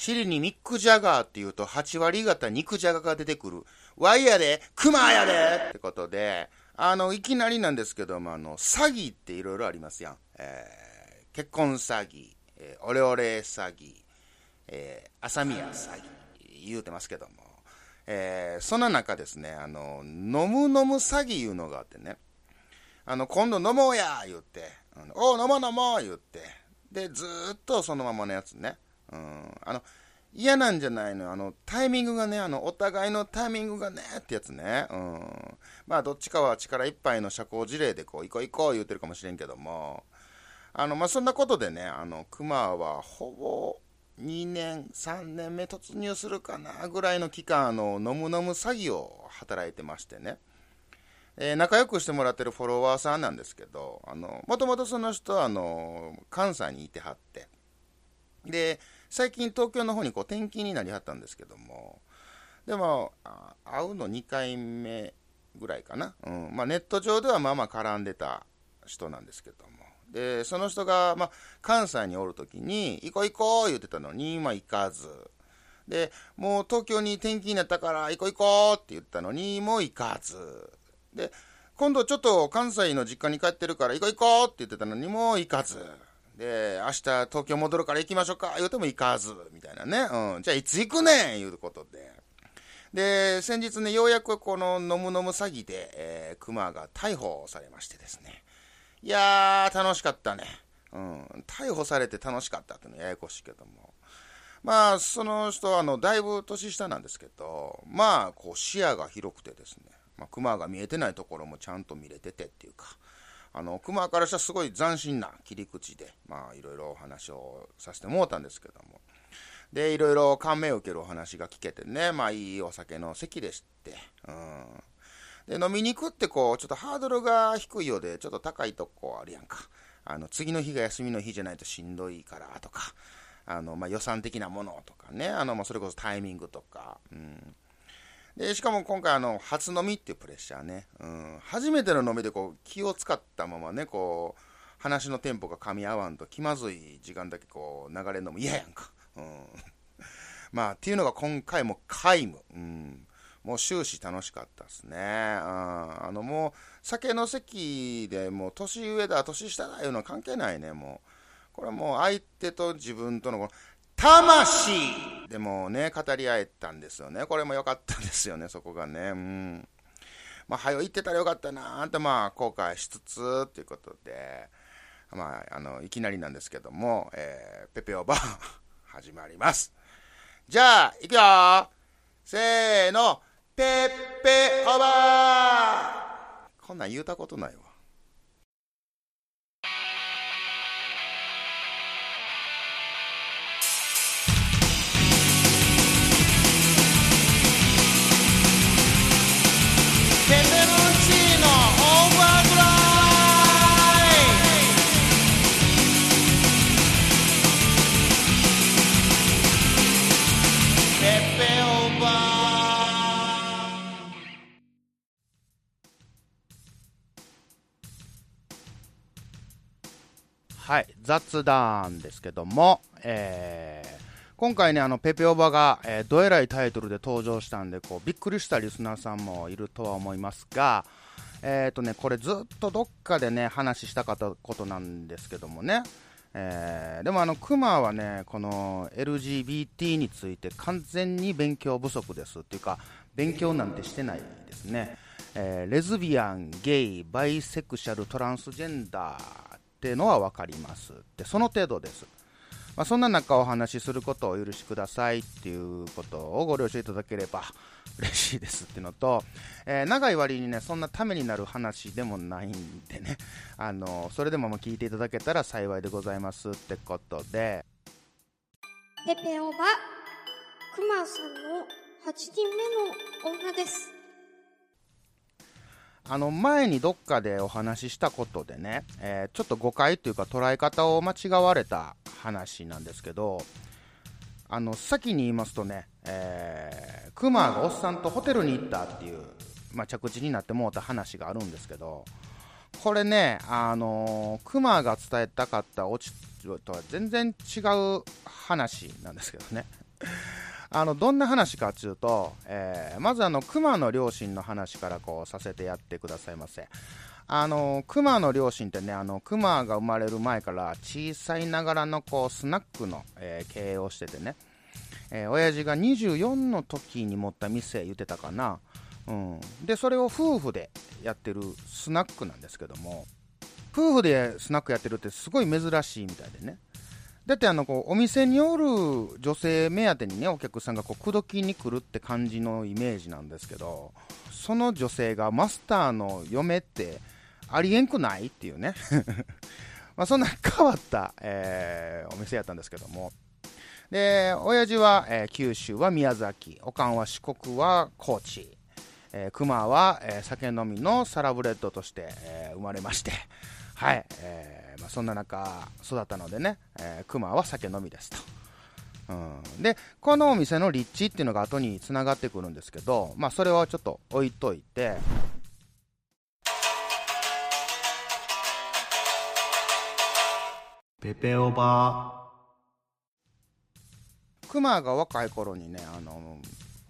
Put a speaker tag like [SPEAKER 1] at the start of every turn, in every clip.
[SPEAKER 1] 尻にミック・ジャガーって言うと8割方肉じゃがが出てくる。ワイヤで、クマやでってことで、あの、いきなりなんですけども、あの、詐欺っていろいろありますやん。えー、結婚詐欺、えー、オレオレ詐欺、えー、朝宮詐欺、言うてますけども。えー、そんな中ですね、あの、飲む飲む詐欺いうのがあってね、あの、今度飲もうや言って、おう、飲もう飲もう言って、で、ずっとそのままのやつね。うん、あの、嫌なんじゃないのあの、タイミングがね、あの、お互いのタイミングがね、ってやつね。うん。まあ、どっちかは力いっぱいの社交辞令で、こう、行こう行こう言うてるかもしれんけども、あの、まあ、そんなことでね、あの、熊はほぼ、2年、3年目突入するかなぐらいの期間、あの、飲む飲む詐欺を働いてましてね。えー、仲良くしてもらってるフォロワーさんなんですけど、あの、もともとその人は、あの、関西にいてはって、で、最近東京の方にこう転勤になりはったんですけども、でも、会うの2回目ぐらいかな。うん。まあ、ネット上ではまあまあ絡んでた人なんですけども。で、その人が、まあ、関西におるときに、行こう行こう言ってたのに、まあ、行かず。で、もう東京に転勤になったから、行こう行こうって言ったのに、もう行かず。で、今度ちょっと関西の実家に帰ってるから、行こう行こうって言ってたのに、もう行かず。で、明日東京戻るから行きましょうか言うても行かず。みたいなね。うん。じゃあいつ行くねんいうことで。で、先日ね、ようやくこの飲む飲む詐欺で、えー、熊が逮捕されましてですね。いやー、楽しかったね。うん。逮捕されて楽しかったってのややこしいけども。まあ、その人は、あの、だいぶ年下なんですけど、まあ、こう、視野が広くてですね、まあ、熊が見えてないところもちゃんと見れててっていうか、あの、熊からしたらすごい斬新な切り口で、まあ、いろいろお話をさせてもうたんですけども、で、いろいろ感銘を受けるお話が聞けてね、まあ、いいお酒の席でして、うん。で、飲みに行くってこう、ちょっとハードルが低いようで、ちょっと高いとこあるやんか。あの、次の日が休みの日じゃないとしんどいからとか、あの、まあ、予算的なものとかね、あの、まあ、それこそタイミングとか、うん。で、しかも今回あの、初飲みっていうプレッシャーね、うん。初めての飲みでこう、気を使ったままね、こう、話のテンポが噛み合わんと気まずい時間だけこう、流れるのも嫌やんか。うん。まあ、っていうのが今回も皆無。うん。もう終始楽しかったですね。うん、あのもう、酒の席でもう年上だ、年下だいうのは関係ないね、もう。これはもう相手と自分とのこの魂でもね、語り合えたんですよね。これも良かったんですよね、そこがね。うん。まあ、はよ言ってたらよかったなーって、まあ、後悔しつつ、ということで、まあ、あの、いきなりなんですけども、えー、ペペオバ 始まります。じゃあ、いくよせーのペッペオバーこんなん言うたことないわ。はい、雑談ですけども、えー、今回ね、あの、ペペオバが、えー、どえらいタイトルで登場したんで、こう、びっくりしたリスナーさんもいるとは思いますが、えっ、ー、とね、これずっとどっかでね、話したかったことなんですけどもね、えー、でもあの、クマはね、この LGBT について完全に勉強不足ですっていうか、勉強なんてしてないですね。え、レズビアン、ゲイ、バイセクシャル、トランスジェンダー、っていうのは分かります。でその程度です、まあ、そんな中お話しすることをお許しくださいっていうことをご了承いただければ 嬉しいですっていうのと、えー、長い割にねそんなためになる話でもないんでね。あのそれでも聞いていただけたら幸いでございますってことで。
[SPEAKER 2] ペペオバクマさんの8人目の女です。
[SPEAKER 1] あの前にどっかでお話ししたことでね、えー、ちょっと誤解というか捉え方を間違われた話なんですけど、あの先に言いますとね、えー、クマがおっさんとホテルに行ったっていう、まあ、着地になってもうた話があるんですけど、これね、あのー、クマが伝えたかったオチとは全然違う話なんですけどね。あの、どんな話かっていうと、えー、まずあの、熊の両親の話からこうさせてやってくださいませ。あの、熊の両親ってね、あの、熊が生まれる前から小さいながらのこう、スナックの、えー、経営をしててね、えー、親父が24の時に持った店言ってたかな。うん。で、それを夫婦でやってるスナックなんですけども、夫婦でスナックやってるってすごい珍しいみたいでね。だってあのこうお店におる女性目当てにねお客さんが口説きに来るって感じのイメージなんですけどその女性がマスターの嫁ってありえんくないっていうね。まそんな変わった、えー、お店やったんですけども。で親父は、えー、九州は宮崎おかんは四国は高知、えー、熊は、えー、酒飲みのサラブレッドとして、え、生まれまして。はい、えー、そんな中育ったのでね、えー、熊は酒飲みですと。うん、で、このお店の立地っていうのが後につながってくるんですけど、まあ、それはちょっと置いといて、
[SPEAKER 3] ペペオバ
[SPEAKER 1] 熊が若い頃にね、あの、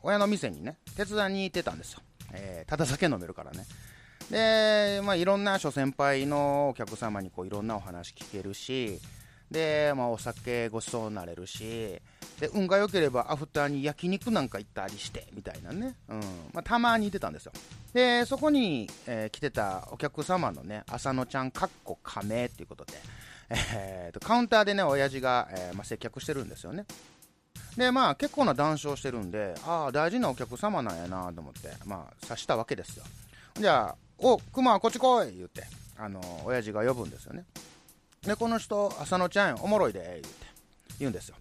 [SPEAKER 1] 親の店にね、手伝いに行ってたんですよ。えー、ただ酒飲めるからね。で、まあ、いろんな諸先輩のお客様にこういろんなお話聞けるし、で、まあ、お酒ごちそうになれるし、で、運が良ければアフターに焼肉なんか行ったりして、みたいなね。うん。まあ、たまに行ってたんですよ。で、そこに、えー、来てたお客様のね、浅野ちゃんかっこ仮名っていうことで、えーと、カウンターでね、親父が、えー、まあ、接客してるんですよね。で、まあ、結構な談笑してるんで、ああ、大事なお客様なんやなと思って、まあ、察したわけですよ。じゃあ、お熊こっち来い言って。あの親父が呼ぶんですよね。でこの人浅野ちゃんおもろいで言って。言うんですよ。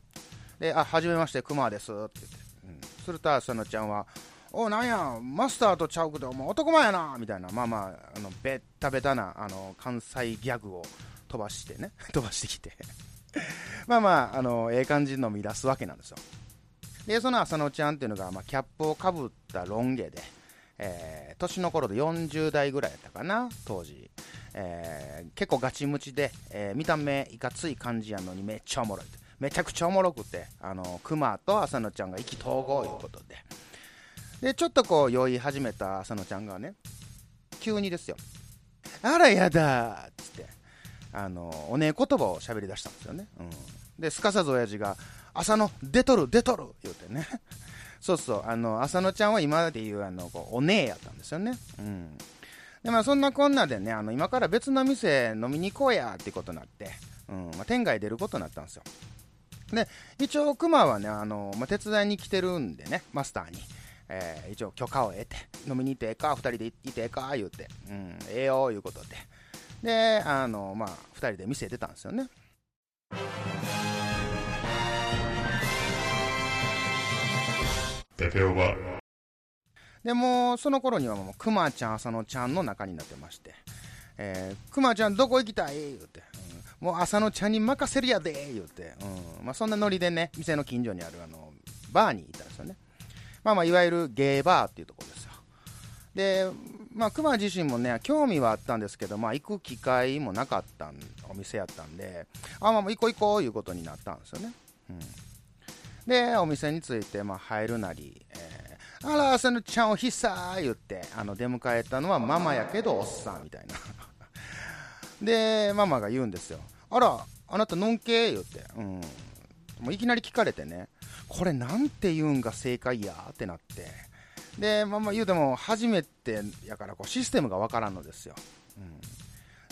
[SPEAKER 1] であはじめまして熊ですって言って、うん、すると浅野ちゃんはおなんやマスターとちゃうけども男前やなみたいな。まあまああのベッタベタなあの関西ギャグを飛ばしてね。飛ばしてきて。まあまああのええ感じの見出すわけなんですよ。でその浅野ちゃんっていうのが、まあ、キャップをかぶったロン毛で。えー、年の頃で40代ぐらいやったかな、当時。えー、結構ガチムチで、えー、見た目いかつい感じやのにめっちゃおもろい。めちゃくちゃおもろくて、あの、熊と浅野ちゃんが意気投合いうことで。で、ちょっとこう酔い始めた浅野ちゃんがね、急にですよ。あらやだっつって、あの、おねえ言葉を喋り出したんですよね。うん。で、すかさず親父が、浅野、出とる、出とる言うてね。そうそう、あの、浅野ちゃんは今でいう、あの、こうお姉やったんですよね。うん。で、まあ、そんなこんなでね、あの、今から別の店飲みに行こうや、ってことになって、うん、まあ、天外出ることになったんですよ。で、一応、熊はね、あの、まあ、手伝いに来てるんでね、マスターに。えー、一応許可を得て、飲みに行ってええか、二人で行ってええか、言うて、うん、ええよ、いうことで。で、あの、まあ、二人で店出たんですよね。ペペオバでもその頃にはもうくまちゃん浅野ちゃんの中になってまして。えー、くまちゃんどこ行きたい？言うて、うん、もう浅野ちゃんに任せるやで言うて、うん。まあ、そんなノリでね店の近所にあるあのバーにいたんですよね。まあまあいわゆるゲーバーっていうところですよ。でまあ熊自身もね興味はあったんですけどまあ行く機会もなかったお店やったんであまあ行こう行こういうことになったんですよね。うん。で、お店に着いて、まあ、入るなり、えー、あら、浅野ちゃんおひさー言って、あの、出迎えたのはママやけどおっさんみたいな。で、ママが言うんですよ。あら、あなたのんけ言って、うん。もういきなり聞かれてね、これなんて言うんが正解やってなって。で、まあまあ言うても初めてやからこうシステムがわからんのですよ。うん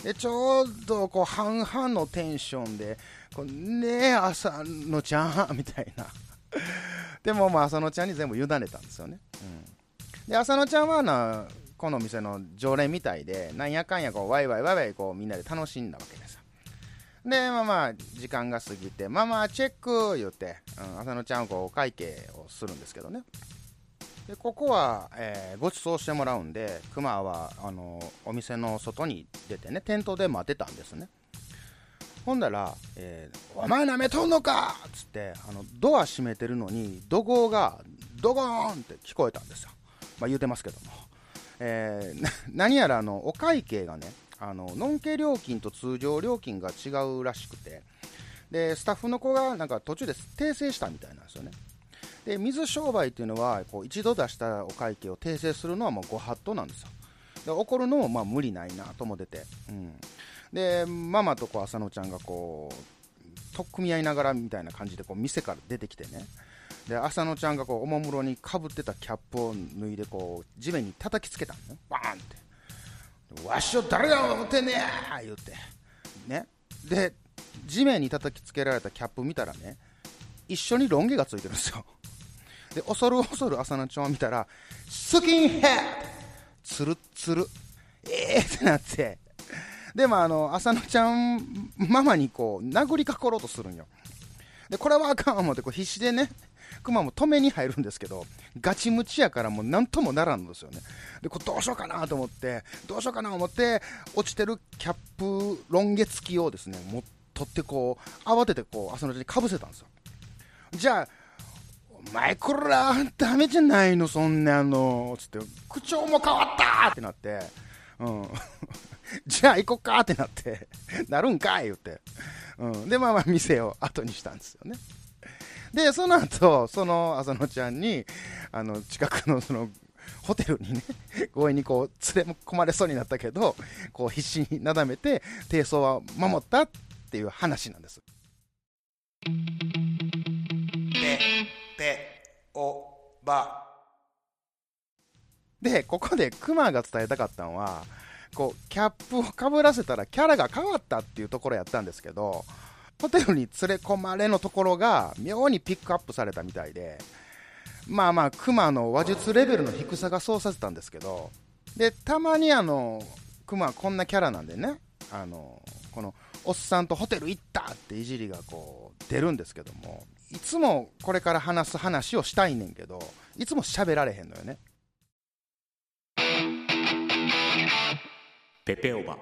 [SPEAKER 1] でちょうどこう半々のテンションで、こうねえ、朝のちゃんみたいな でも、まあ、浅野ちゃんに全部委ねたんですよね。うん、で、浅野ちゃんはな、この店の常連みたいで、なんやかんやこう、ワイワイワイワイこう、みんなで楽しんだわけです。で、まあまあ、時間が過ぎて、まあまあ、チェック言って、うん、浅野ちゃんをこう、会計をするんですけどね。で、ここは、えー、ご馳走してもらうんで、熊は、あの、お店の外に出てね、店頭で待ってたんですね。ほんだら、えー、お前舐めとんのかっつって、あの、ドア閉めてるのに、怒号が、ドゴーンって聞こえたんですよ。まあ言うてますけども。えー、何やらあの、お会計がね、あの、のんけ料金と通常料金が違うらしくて、で、スタッフの子がなんか途中で訂正したみたいなんですよね。で水商売っていうのはこう一度出したお会計を訂正するのはもうご法度なんですよで怒るのもまあ無理ないなと思ってて、うん、でママとこう浅野ちゃんがこう取っ組み合いながらみたいな感じでこう店から出てきてね。で浅野ちゃんがこうおもむろにかぶってたキャップを脱いでこう地面に叩きつけたのね。バーンって。わしを誰が思ってんねや言うて。ね。で地面に叩きつけられたキャップ見たらね一緒にロン毛がついてるんですよ。で恐る恐る浅野ちゃんを見たらスキンヘッド!つるつる。ええー、ってなって。でもあの浅野ちゃんママにこう殴りかかろうとするんよでこれはあかん思ってこう必死でねクマも止めに入るんですけど、ガチムチやからもう何ともならんのですよね。で、これどうしようかなと思って、どうしようかなと思って、落ちてるキャップ、ロン毛付きをですね、も取ってこう、慌ててこう、朝のうちにかぶせたんですよ。じゃあ、お前こら、ダメじゃないの、そんなの、つって、口調も変わったってなって、うん。じゃあ行こっかってなって、なるんかい言って。うん。で、まあまあ店を後にしたんですよね。で、その後、その浅野ちゃんに、あの、近くのその、ホテルにね、強引にこう、連れ込まれそうになったけど、こう必死になだめて、低層は守ったっていう話なんです。
[SPEAKER 3] ぺ、ぺ、お、ば。
[SPEAKER 1] で、ここでクマが伝えたかったのは、こう、キャップをかぶらせたらキャラが変わったっていうところやったんですけど、ホテルに連れ込まれのところが妙にピックアップされたみたいで、まあまあ、熊の話術レベルの低さがそうさせたんですけど、で、たまにあの、熊はこんなキャラなんでね、あの、この、おっさんとホテル行ったっていじりがこう、出るんですけども、いつもこれから話す話をしたいねんけど、いつも喋られへんのよね。
[SPEAKER 3] ペペオバ。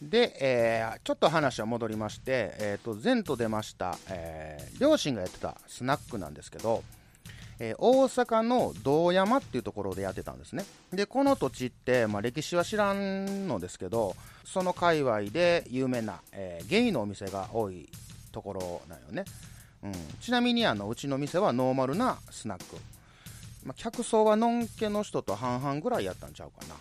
[SPEAKER 1] で、えー、ちょっと話は戻りまして、えーと、前と出ました、えー、両親がやってたスナックなんですけど、えー、大阪の道山っていうところでやってたんですね。でこの土地って、まあ、歴史は知らんのですけどその界隈で有名な、えー、ゲイのお店が多いところなんよね、うん、ちなみにあのうちの店はノーマルなスナック、まあ、客層はのんけの人と半々ぐらいやったんちゃうかな。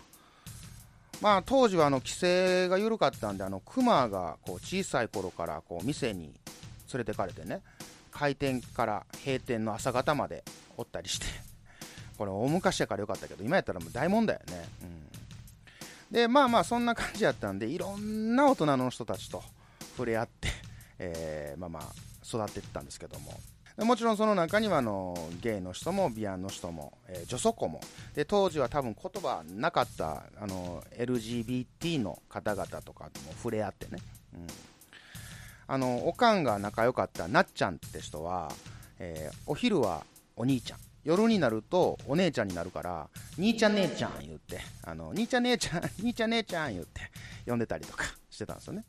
[SPEAKER 1] まあ、当時はあの規制が緩かったんで、あの熊がこう小さい頃からこう店に連れてかれてね、開店から閉店の朝方までおったりして、これ大昔やからよかったけど、今やったらもう大問題やね。うん、で、まあまあそんな感じやったんで、いろんな大人の人たちと触れ合って、えー、まあまあ育っていったんですけども、もちろんその中にはあのゲイの人もビアンの人も、えー、女祖子も。で当時は多分言葉なかったあの LGBT の方々とかとも触れ合ってね、うん、あのおかんが仲良かったなっちゃんって人は、えー、お昼はお兄ちゃん。夜になるとお姉ちゃんになるから兄ちゃん姉ちゃん言ってあの兄ちゃん姉ちゃん兄ちゃん姉ちゃん言って呼んでたりとかしてたんですよね。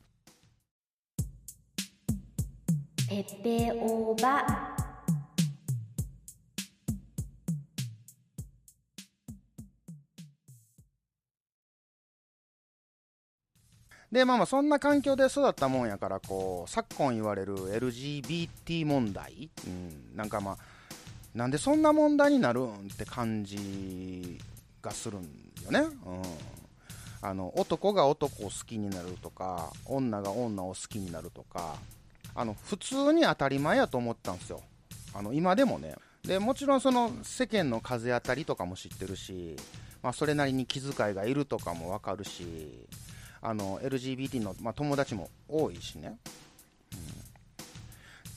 [SPEAKER 1] ペペオバで、まあまあ、そんな環境で育ったもんやから、こう、昨今言われる LGBT 問題、うん、なんかまあ、なんでそんな問題になるんって感じがするんよね。うん。あの、男が男を好きになるとか、女が女を好きになるとか、あの、普通に当たり前やと思ったんですよ。あの、今でもね。で、もちろんその世間の風当たりとかも知ってるし、まあ、それなりに気遣いがいるとかもわかるし、あの LGBT の、まあ、友達も多いしね、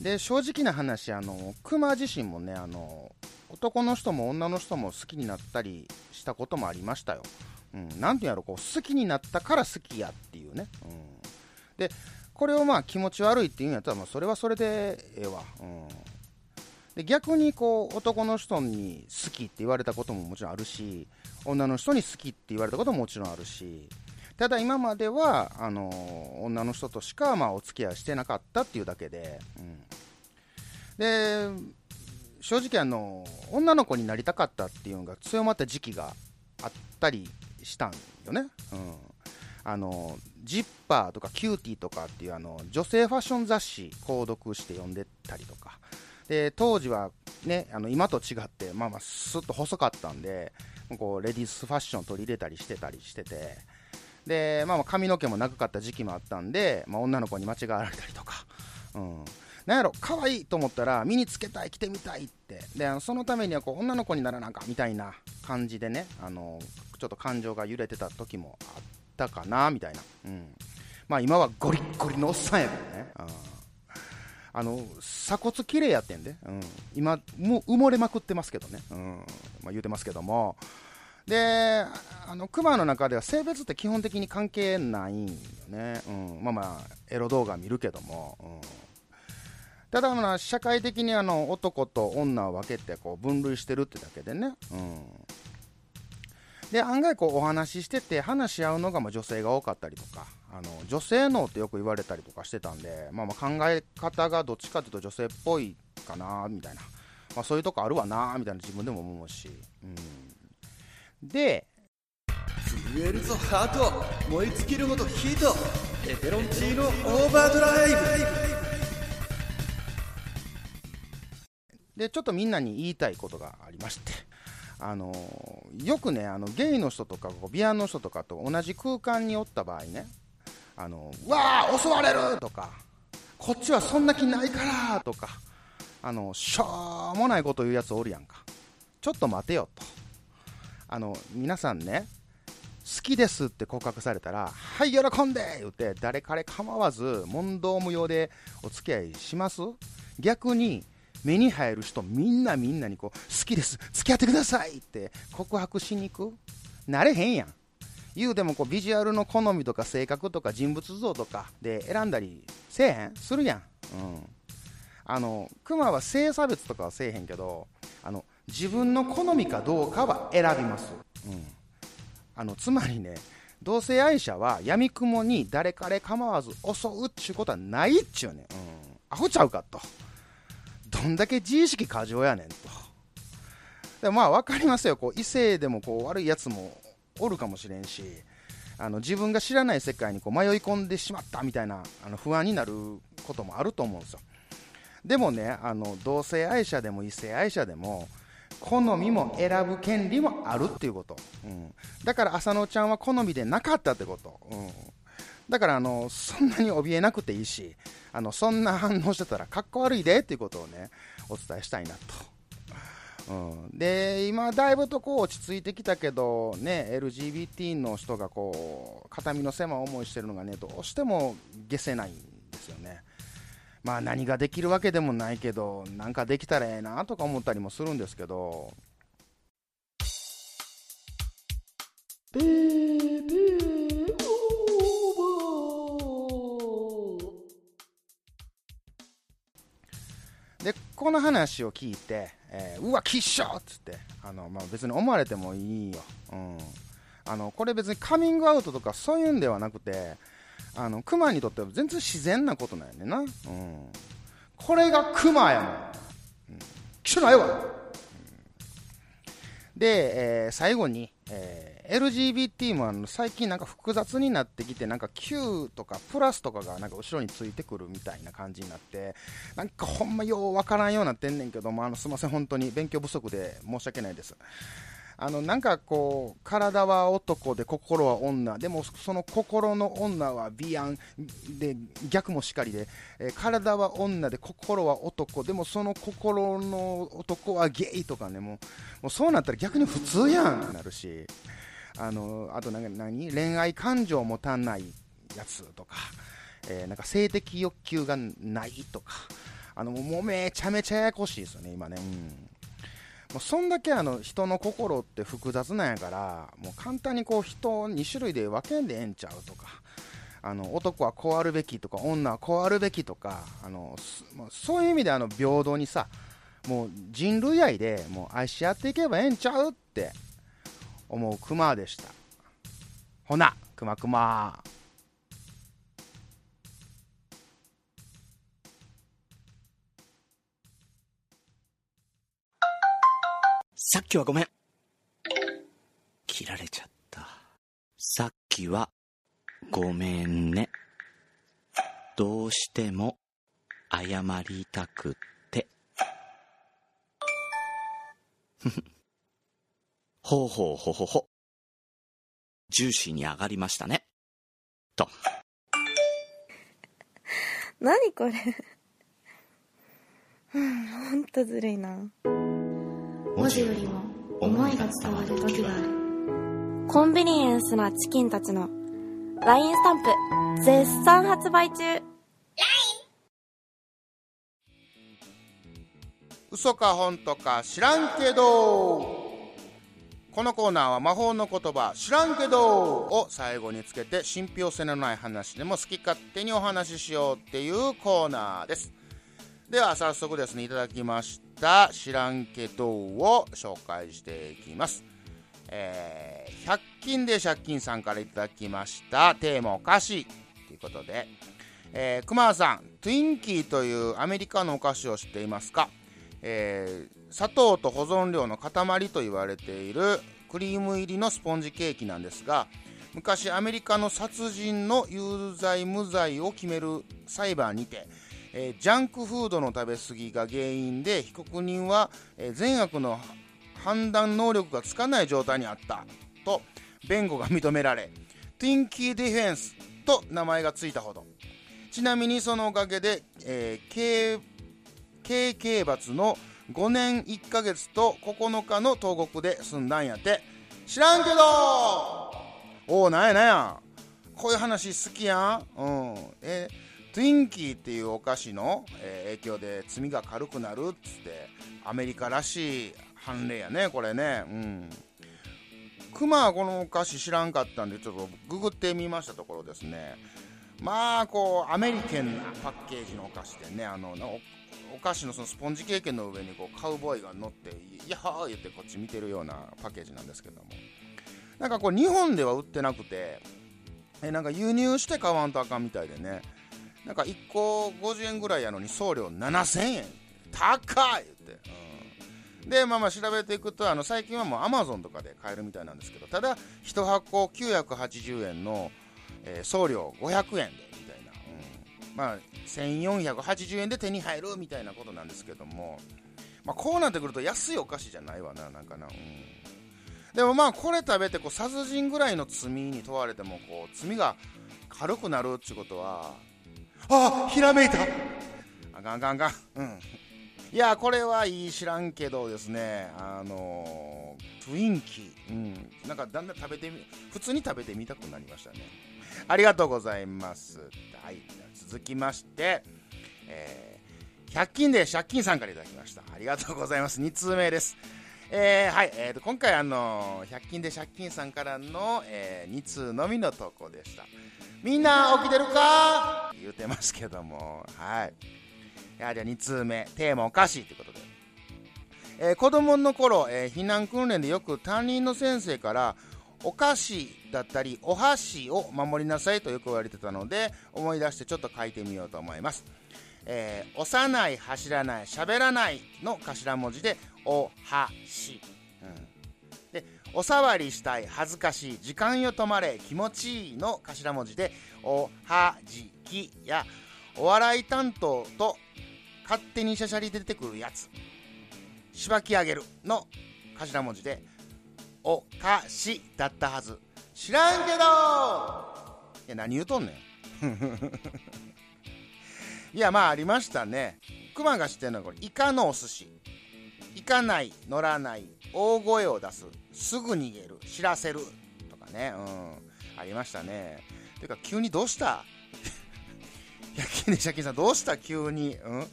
[SPEAKER 1] うん、で正直な話あのクマ自身もねあの男の人も女の人も好きになったりしたこともありましたよ、うん、なんていうんやろこう好きになったから好きやっていうね、うん、でこれをまあ気持ち悪いっていうんやったら、まあ、それはそれでええわ、うん、で逆にこう男の人に好きって言われたことももちろんあるし女の人に好きって言われたことももちろんあるしただ今まではあの女の人としか、まあ、お付き合いしてなかったっていうだけで、うん、で正直あの女の子になりたかったっていうのが強まった時期があったりしたんよね、うん、あの Zipper とか CUTiE とかっていうあの女性ファッション雑誌購読して読んでたりとか。で当時はね、あの今と違って、まあまあ、スッと細かったんで、こうレディースファッション取り入れたりしてたりしてて、で、まあ、まあ髪の毛も長かった時期もあったんで、まあ、女の子に間違われたりとか、うん、なんやろ、可愛いと思ったら、身につけたい、着てみたいって、であのそのためにはこう女の子にならなあかみたいな感じでね、あのちょっと感情が揺れてた時もあったかなみたいな、うん、まあ今はゴリッゴリのおっさんやけどね。うん。あの鎖骨綺麗やってんで、うん、今、もう埋もれまくってますけどね、うん。まあ、言うてますけども、で、あのクマの中では性別って基本的に関係ないんよね、うん、まあまあ、エロ動画見るけども、うん、ただ、まあ、社会的にあの男と女を分けてこう分類してるってだけでね、うん、で案外こうお話ししてて話し合うのがまあ女性が多かったりとかあの女性脳ってよく言われたりとかしてたんで、まあ、まあ考え方がどっちかというと女性っぽいかなみたいな、まあ、そういうとこあるわなみたいな自分でも思うし、うん、で
[SPEAKER 4] 震えるぞハート燃え尽きるほどヒート。ペペロンチーノオーバードライブ。
[SPEAKER 1] でちょっとみんなに言いたいことがありましてあのよくねあのゲイの人とかこうビアンの人とかと同じ空間におった場合ねあのうわあ襲われる！とかこっちはそんな気ないから！とかあのしょうもないこと言うやつおるやんかちょっと待てよと。あの皆さんね好きですって告白されたらはい喜んで！言って誰彼構わず問答無用でお付き合いします。逆に目に入る人みんなみんなにこう好きです。付き合ってくださいって告白しに行く。なれへんやん。言うてもこうビジュアルの好みとか性格とか人物像とかで選んだりせえへん。するやん、うん、あのクマは性差別とかはせえへんけどあの自分の好みかどうかは選びます、うん、あのつまりね同性愛者は闇雲に誰彼構わず襲うっちゅうことはないっちゅうねん、うん、アホちゃうかと。んだけ自意識過剰やねんと。でまあ分かりますよ、こう異性でもこう悪いやつもおるかもしれんし、あの自分が知らない世界にこう迷い込んでしまったみたいなあの不安になることもあると思うんですよ。でもね、あの同性愛者でも異性愛者でも、好みも選ぶ権利もあるっていうこと。うん、だから浅野ちゃんは好みでなかったってこと。うんだからあのそんなに怯えなくていいしあのそんな反応してたらかっこ悪いでっていうことをねお伝えしたいなと、うん、で今だいぶとこう落ち着いてきたけどね LGBT の人がこう肩身の狭い思いしてるのがねどうしても消せないんですよね。まあ何ができるわけでもないけどなんかできたらええなとか思ったりもするんですけど。ベーベーでこの話を聞いて、えーうわ、きっしょっつってあの、まあ、別に思われてもいいよ、うん、あのこれ別にカミングアウトとかそういうんではなくてあのクマにとっては全然自然なことなんやねんな、うん、これがクマやもん、うん、きしょないわ、うん。で、えー最後に、えー LGBT もあの最近なんか複雑になってきてなんか Q とかプラスとかがなんか後ろについてくるみたいな感じになってなんかほんまようわからんようになってんねんけどもあのすいません本当に勉強不足で申し訳ないです。あのなんかこう体は男で心は女でもその心の女はビアンで逆もしかりで、えー体は女で心は男でもその心の男はゲイとかねもうもうそうなったら逆に普通やんなるし。あのあとなんか何？恋愛感情を持たないやつとか、えーなんか性的欲求がないとか。あのもうめちゃめちゃややこしいですよね今ね、うん。もうそんだけあの人の心って複雑なんやからもう簡単にこう人2種類で分けんでええんちゃうとか。あの男はこうあるべきとか女はこうあるべきとか。あのそういう意味であの平等にさもう人類愛でもう愛し合っていけばええんちゃうって思うクマでしたほなクマクマ
[SPEAKER 5] さっきはごめん。切られちゃった。さっきは、ごめんね。どうしても、謝りたくって。ほうほうほほほ。ジューシーに上がりましたね。と。
[SPEAKER 6] 何これうんほんとずるいな
[SPEAKER 7] 文字よりも思いが伝わる時がある
[SPEAKER 6] コンビニエンスなチキンたちの LINE スタンプ絶賛発売中
[SPEAKER 1] 嘘か本当か知らんけどこのコーナーは魔法の言葉知らんけどを最後につけて信憑性のない話でも好き勝手にお話ししようっていうコーナーです。では早速ですねいただきました知らんけどを紹介していきます。えー、100均で借金さんからいただきましたテーマおかしいということで。えー、熊さん、トゥインキーというアメリカのお菓子を知っていますか？えー、砂糖と保存料の塊と言われているクリーム入りのスポンジケーキなんですが昔アメリカの殺人の有罪無罪を決める裁判にて、えー、ジャンクフードの食べ過ぎが原因で被告人は、えー、善悪の判断能力がつかない状態にあったと弁護が認められトゥインキーディフェンスと名前がついたほど。ちなみにそのおかげで、えー、刑刑罰の5年1ヶ月と9日の投獄で済んだんやて。知らんけど！おおなんやなんや。こういう話好きやん。うん。えトゥインキーっていうお菓子の、えー、影響で罪が軽くなるっつってアメリカらしい判例やねこれね。うん。クマはこのお菓子知らんかったんでちょっとググってみましたところですね。まあこうアメリカンなパッケージのお菓子でねあのお菓子のそのスポンジケーキの上にこうカウボーイが乗って「やー!」言ってこっち見てるようなパッケージなんですけども。なんかこう日本では売ってなくてえなんか輸入して買わんとあかんみたいでね。なんか1個50円ぐらいやのに送料7000円。高い言って、うん、でまあまあ調べていくとあの最近はもうアマゾンとかで買えるみたいなんですけどただ1箱980円の、えー、送料500円で、まあ1480円で手に入るみたいなことなんですけども、まあ、こうなってくると安いお菓子じゃないわななんかな、うん、でもまあこれ食べてこう殺人ぐらいの罪に問われてもこう罪が軽くなるってことは。あひらめいた。あかんあかんあかん。うん。いやこれはいい知らんけどですね。あのー、雰囲気。うん。なんかだんだん食べてみ普通に食べてみたくなりましたね。ありがとうございます。はい。続きまして、えー、100均で借金さんからいただきました。ありがとうございます。2通目です。えー、はい、えーと、今回あの100均で借金さんからの、えー、2通のみの投稿でした。みんな起きてるか？言うてますけども。はい。いやじゃあ2通目。テーマおかしいということで、えー、子供の頃、えー、避難訓練でよく担任の先生からお菓子だったりお箸を守りなさいとよく言われてたので思い出してちょっと書いてみようと思います、えー、押さない走らない喋らないの頭文字でおはし、うん、でお触りしたい恥ずかしい時間よ止まれ気持ちいいの頭文字でおはじきやお笑い担当と勝手にしゃしゃり出てくるやつ。しばき上げるの頭文字でおかしだったはず。知らんけど。いや何言うとんねん。いやまあありましたね。クマが知ってるのはこれイカのお寿司。行かない乗らない大声を出す。すぐ逃げる。知らせる。とかね。うん。ありましたね。ていうか急にどうした？百均で借金さんどうした？急に？うん？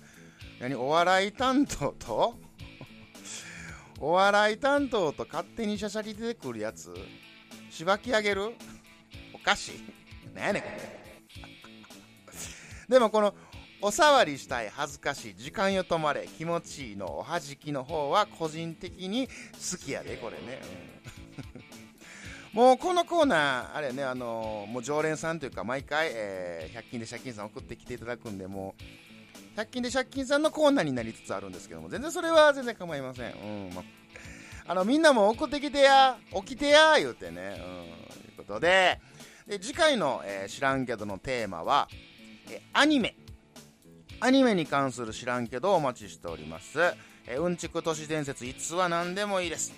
[SPEAKER 1] 何お笑い担当と？お笑い担当と勝手にしゃしゃり出てくるやつ。しばき上げる？おかしい。何やねん。こ れでもこのお触りしたい恥ずかしい時間よ止まれ気持ちいいのおはじきの方は個人的に好きやでこれね、うん、もうこのコーナーあれねあのー、もう常連さんというか毎回、えー、100均で借金さん送ってきていただくんでもう100均で借金さんのコーナーになりつつあるんですけども、全然それは全然構いません。うん、まあの、みんなも送ってきてや、起きてや、言うてね、うん、ということで、で次回の、えー、知らんけどのテーマは、えアニメ。アニメに関する知らんけどお待ちしております。えーうんちく都市伝説逸話何でもいいです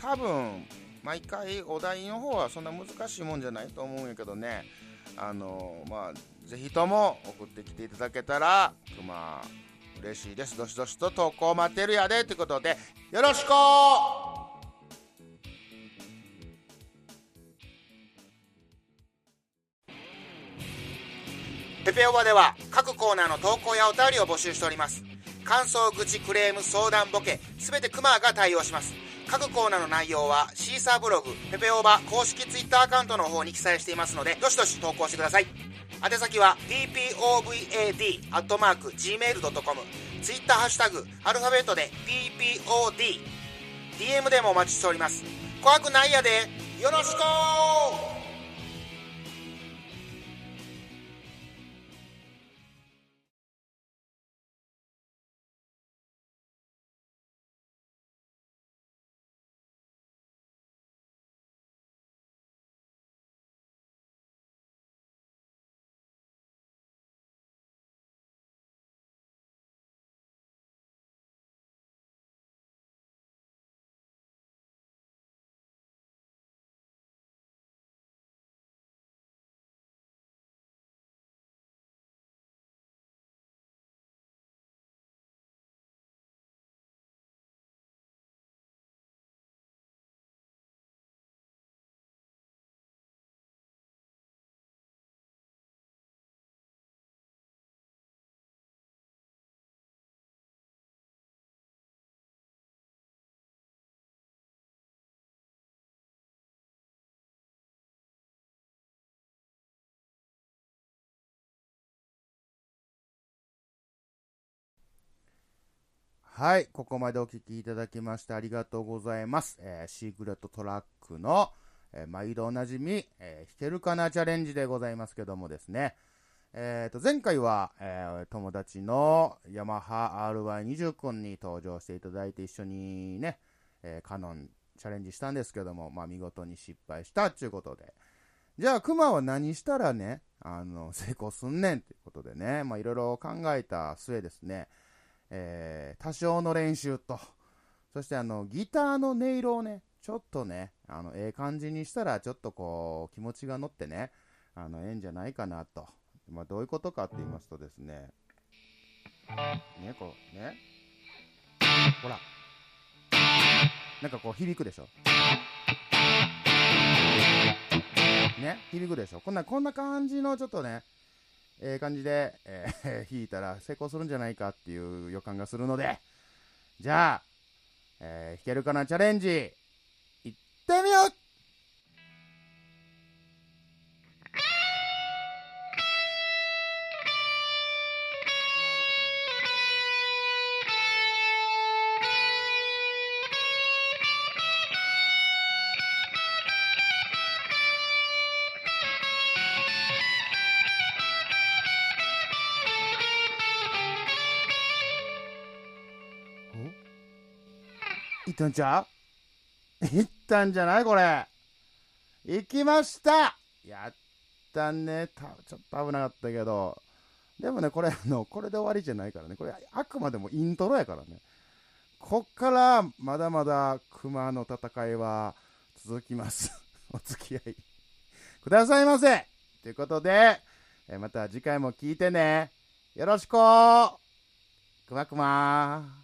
[SPEAKER 1] 多分毎回お題の方はそんな難しいもんじゃないと思うんやけどねあのまあぜひとも送ってきていただけたらまあ嬉しいです。どしどしと投稿待ってるやでということでよろしく。ペペオバでは各コーナーの投稿やお便りを募集しております。感想愚痴クレーム相談ボケすべてクマが対応します。各コーナーの内容はシーサーブログペペオバ公式ツイッターアカウントの方に記載していますのでどしどし投稿してください。宛先は ppovad.gmail.com ツイッターハッシュタグアルファベットで ppod DM でもお待ちしております。怖くないやで。よろしくはい、ここまでお聞きいただきましてありがとうございます。えーシークレットトラックの、えー毎度おなじみ、えー弾けるかなチャレンジでございますけどもですね。えーと、前回は、えー友達のヤマハ RY20 君に登場していただいて一緒にね、えーカノンチャレンジしたんですけども、まあ見事に失敗したっていうことで。じゃあ、クマは何したらね、あの、成功すんねんっていうことでね、まあいろいろ考えた末ですね、えー多少の練習と、そしてあの、ギターの音色をね、ちょっとね、あの、ええ感じにしたら、ちょっとこう、気持ちが乗ってね、あの、ええんじゃないかなと。まあ、どういうことかって言いますとですね、ね、こう、ね、ほら、なんかこう、響くでしょ。ね、響くでしょ。こんな、こんな感じのちょっとね、ええ感じで、えー 弾いたら成功するんじゃないかっていう予感がするので、じゃあ、えー弾けるかなチャレンジ、行ってみようったんちゃう？いったんじゃない？これ。行きましたやったね。たちょっと危なかったけど。でもね、これ、あの、これで終わりじゃないからね。これ、あくまでもイントロやからね。こっから、まだまだ、熊の戦いは続きます。お付き合いくださいませということで、えまた次回も聞いてね。よろしくくまくま。